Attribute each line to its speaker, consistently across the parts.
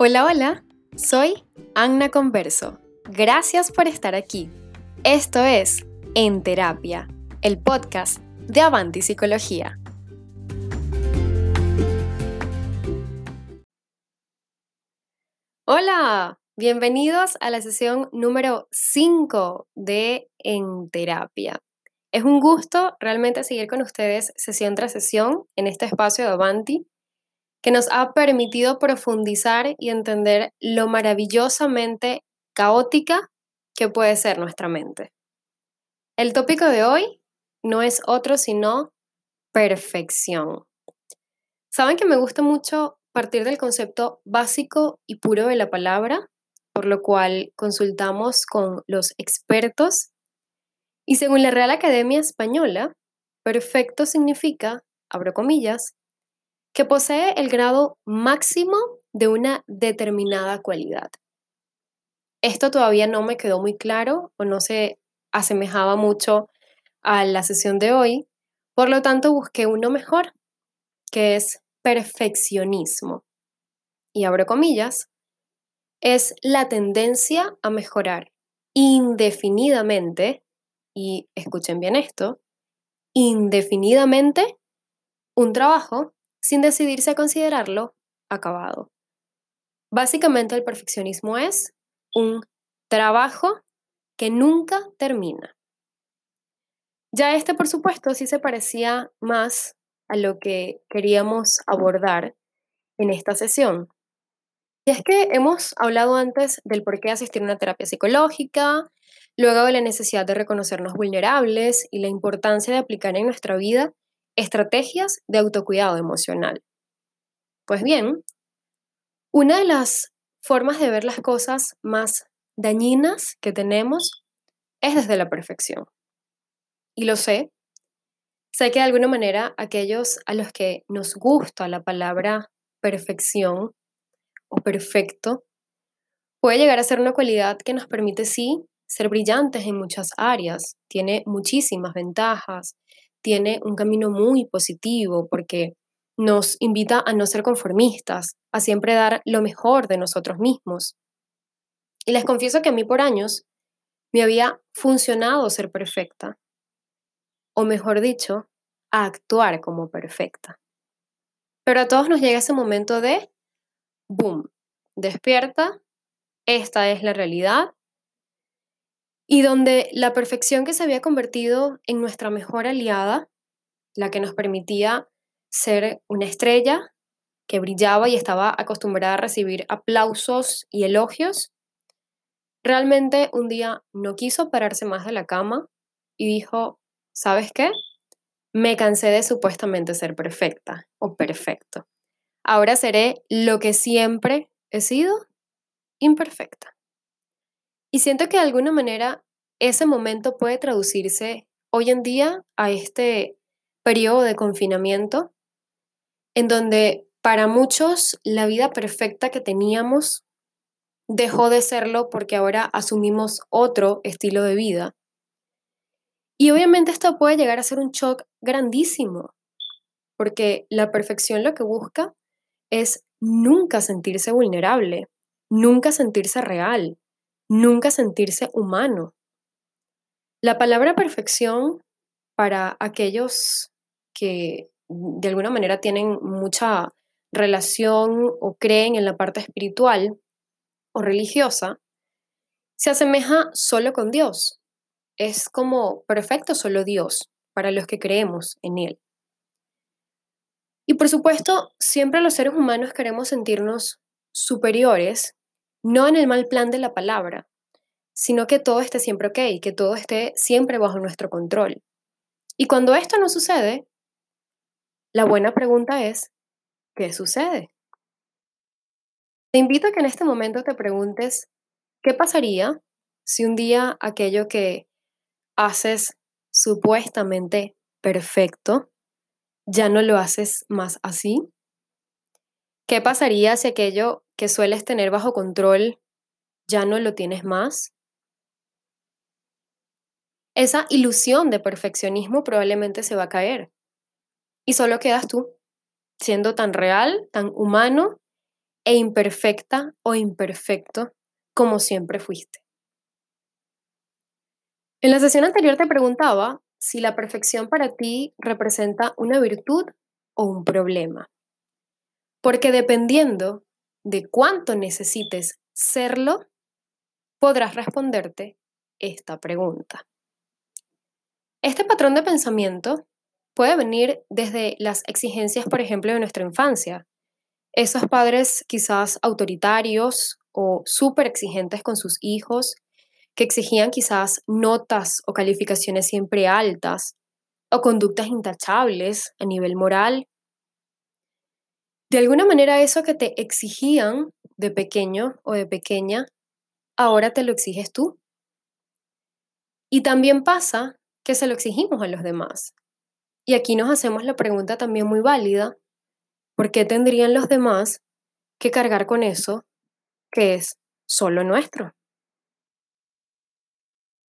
Speaker 1: Hola, hola, soy Anna Converso. Gracias por estar aquí. Esto es En Terapia, el podcast de Avanti Psicología. Hola, bienvenidos a la sesión número 5 de En Terapia. Es un gusto realmente seguir con ustedes sesión tras sesión en este espacio de Avanti que nos ha permitido profundizar y entender lo maravillosamente caótica que puede ser nuestra mente. El tópico de hoy no es otro sino perfección. Saben que me gusta mucho partir del concepto básico y puro de la palabra, por lo cual consultamos con los expertos. Y según la Real Academia Española, perfecto significa, abro comillas, que posee el grado máximo de una determinada cualidad. Esto todavía no me quedó muy claro o no se asemejaba mucho a la sesión de hoy, por lo tanto busqué uno mejor, que es perfeccionismo. Y abro comillas, es la tendencia a mejorar indefinidamente, y escuchen bien esto, indefinidamente un trabajo sin decidirse a considerarlo acabado. Básicamente el perfeccionismo es un trabajo que nunca termina. Ya este, por supuesto, sí se parecía más a lo que queríamos abordar en esta sesión. Y es que hemos hablado antes del por qué asistir a una terapia psicológica, luego de la necesidad de reconocernos vulnerables y la importancia de aplicar en nuestra vida Estrategias de autocuidado emocional. Pues bien, una de las formas de ver las cosas más dañinas que tenemos es desde la perfección. Y lo sé. Sé que de alguna manera aquellos a los que nos gusta la palabra perfección o perfecto puede llegar a ser una cualidad que nos permite sí ser brillantes en muchas áreas, tiene muchísimas ventajas, tiene un camino muy positivo porque nos invita a no ser conformistas, a siempre dar lo mejor de nosotros mismos. Y les confieso que a mí por años me había funcionado ser perfecta, o mejor dicho, a actuar como perfecta. Pero a todos nos llega ese momento de, boom, despierta, esta es la realidad, y donde la perfección que se había convertido en nuestra mejor aliada, la que nos permitía ser una estrella que brillaba y estaba acostumbrada a recibir aplausos y elogios, realmente un día no quiso pararse más de la cama y dijo, ¿sabes qué? Me cansé de supuestamente ser perfecta o perfecto. Ahora seré lo que siempre he sido, imperfecta. Y siento que de alguna manera ese momento puede traducirse hoy en día a este periodo de confinamiento, en donde para muchos la vida perfecta que teníamos dejó de serlo porque ahora asumimos otro estilo de vida. Y obviamente esto puede llegar a ser un shock grandísimo, porque la perfección lo que busca es nunca sentirse vulnerable, nunca sentirse real, nunca sentirse humano. La palabra perfección para aquellos que de alguna manera tienen mucha relación o creen en la parte espiritual o religiosa, se asemeja solo con Dios. Es como perfecto solo Dios para los que creemos en Él. Y por supuesto, siempre los seres humanos queremos sentirnos superiores no en el mal plan de la palabra, sino que todo esté siempre ok, que todo esté siempre bajo nuestro control. Y cuando esto no sucede, la buena pregunta es, ¿qué sucede? Te invito a que en este momento te preguntes, ¿qué pasaría si un día aquello que haces supuestamente perfecto, ya no lo haces más así? ¿Qué pasaría si aquello que sueles tener bajo control ya no lo tienes más? Esa ilusión de perfeccionismo probablemente se va a caer. Y solo quedas tú, siendo tan real, tan humano e imperfecta o imperfecto como siempre fuiste. En la sesión anterior te preguntaba si la perfección para ti representa una virtud o un problema. Porque dependiendo de cuánto necesites serlo, podrás responderte esta pregunta. Este patrón de pensamiento puede venir desde las exigencias, por ejemplo, de nuestra infancia. Esos padres quizás autoritarios o súper exigentes con sus hijos, que exigían quizás notas o calificaciones siempre altas, o conductas intachables a nivel moral. De alguna manera eso que te exigían de pequeño o de pequeña, ahora te lo exiges tú. Y también pasa que se lo exigimos a los demás. Y aquí nos hacemos la pregunta también muy válida, ¿por qué tendrían los demás que cargar con eso que es solo nuestro?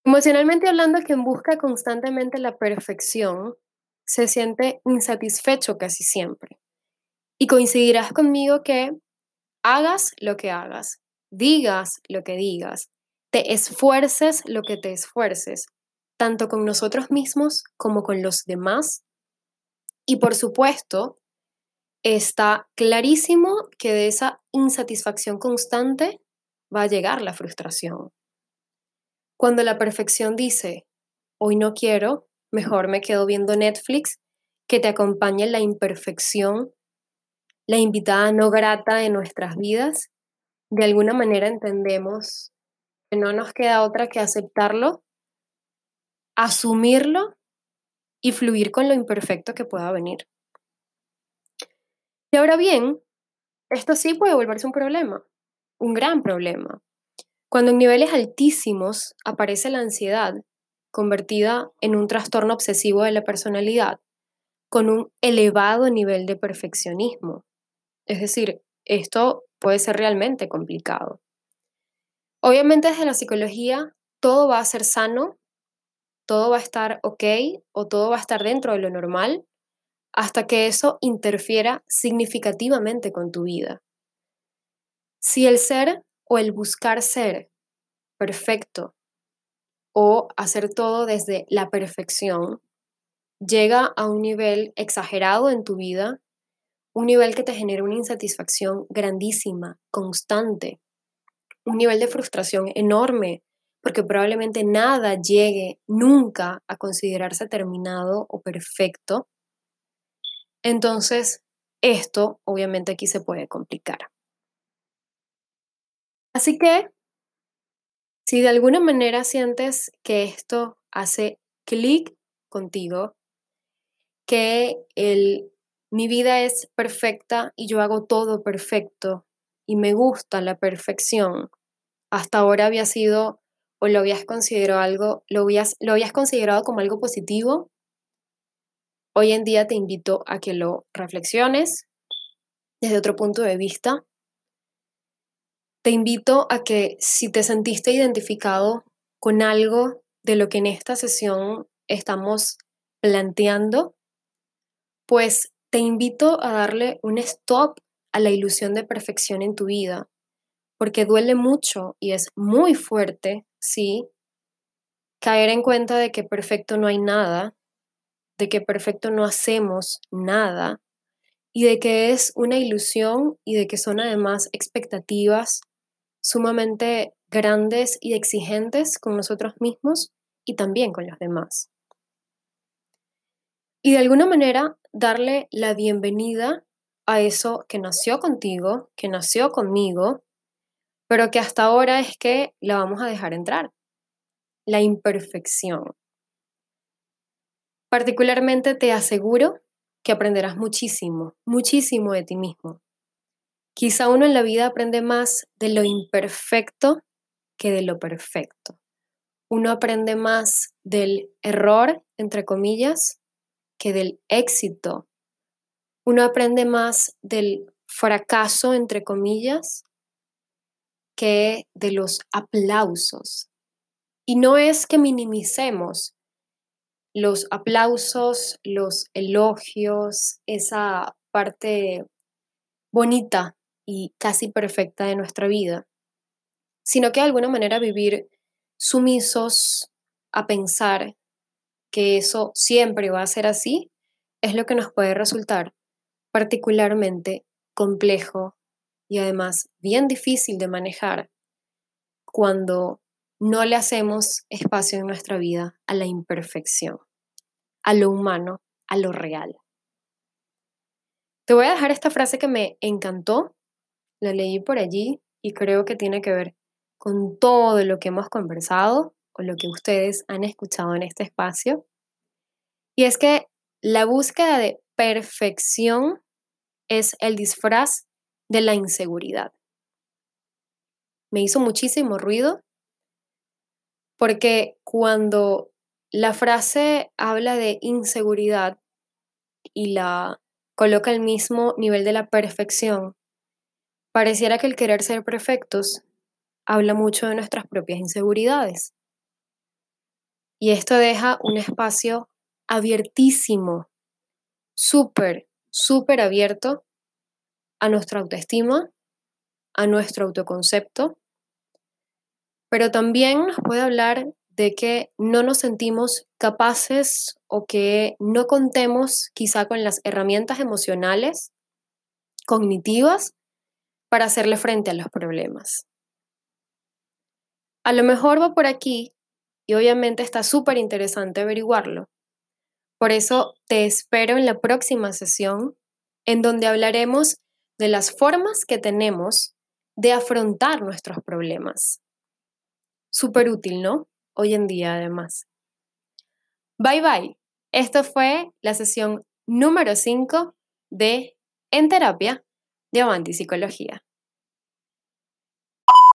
Speaker 1: Emocionalmente hablando, quien busca constantemente la perfección se siente insatisfecho casi siempre. Y coincidirás conmigo que hagas lo que hagas, digas lo que digas, te esfuerces lo que te esfuerces, tanto con nosotros mismos como con los demás, y por supuesto, está clarísimo que de esa insatisfacción constante va a llegar la frustración. Cuando la perfección dice, hoy no quiero, mejor me quedo viendo Netflix, que te acompañe la imperfección, la invitada no grata de nuestras vidas, de alguna manera entendemos que no nos queda otra que aceptarlo, asumirlo y fluir con lo imperfecto que pueda venir. Y ahora bien, esto sí puede volverse un problema, un gran problema. Cuando en niveles altísimos aparece la ansiedad, convertida en un trastorno obsesivo de la personalidad, con un elevado nivel de perfeccionismo. Es decir, esto puede ser realmente complicado. Obviamente desde la psicología todo va a ser sano todo va a estar ok o todo va a estar dentro de lo normal hasta que eso interfiera significativamente con tu vida. Si el ser o el buscar ser perfecto o hacer todo desde la perfección llega a un nivel exagerado en tu vida, un nivel que te genera una insatisfacción grandísima, constante, un nivel de frustración enorme porque probablemente nada llegue nunca a considerarse terminado o perfecto. Entonces, esto obviamente aquí se puede complicar. Así que, si de alguna manera sientes que esto hace clic contigo, que el, mi vida es perfecta y yo hago todo perfecto y me gusta la perfección, hasta ahora había sido o lo habías considerado algo, lo habías, lo habías considerado como algo positivo, hoy en día te invito a que lo reflexiones desde otro punto de vista. Te invito a que si te sentiste identificado con algo de lo que en esta sesión estamos planteando, pues te invito a darle un stop a la ilusión de perfección en tu vida, porque duele mucho y es muy fuerte sí, caer en cuenta de que perfecto no hay nada, de que perfecto no hacemos nada y de que es una ilusión y de que son además expectativas sumamente grandes y exigentes con nosotros mismos y también con los demás. Y de alguna manera darle la bienvenida a eso que nació contigo, que nació conmigo pero que hasta ahora es que la vamos a dejar entrar, la imperfección. Particularmente te aseguro que aprenderás muchísimo, muchísimo de ti mismo. Quizá uno en la vida aprende más de lo imperfecto que de lo perfecto. Uno aprende más del error, entre comillas, que del éxito. Uno aprende más del fracaso, entre comillas, que de los aplausos. Y no es que minimicemos los aplausos, los elogios, esa parte bonita y casi perfecta de nuestra vida, sino que de alguna manera vivir sumisos a pensar que eso siempre va a ser así, es lo que nos puede resultar particularmente complejo y además bien difícil de manejar cuando no le hacemos espacio en nuestra vida a la imperfección, a lo humano, a lo real. Te voy a dejar esta frase que me encantó, la leí por allí y creo que tiene que ver con todo lo que hemos conversado lo que ustedes han escuchado en este espacio. Y es que la búsqueda de perfección es el disfraz de la inseguridad. Me hizo muchísimo ruido porque cuando la frase habla de inseguridad y la coloca al mismo nivel de la perfección, pareciera que el querer ser perfectos habla mucho de nuestras propias inseguridades. Y esto deja un espacio abiertísimo, súper, súper abierto a nuestra autoestima, a nuestro autoconcepto, pero también nos puede hablar de que no nos sentimos capaces o que no contemos quizá con las herramientas emocionales, cognitivas, para hacerle frente a los problemas. A lo mejor va por aquí y obviamente está súper interesante averiguarlo. Por eso te espero en la próxima sesión en donde hablaremos de las formas que tenemos de afrontar nuestros problemas. Súper útil, ¿no? Hoy en día además. Bye bye. Esto fue la sesión número 5 de En Terapia de Avanti Psicología.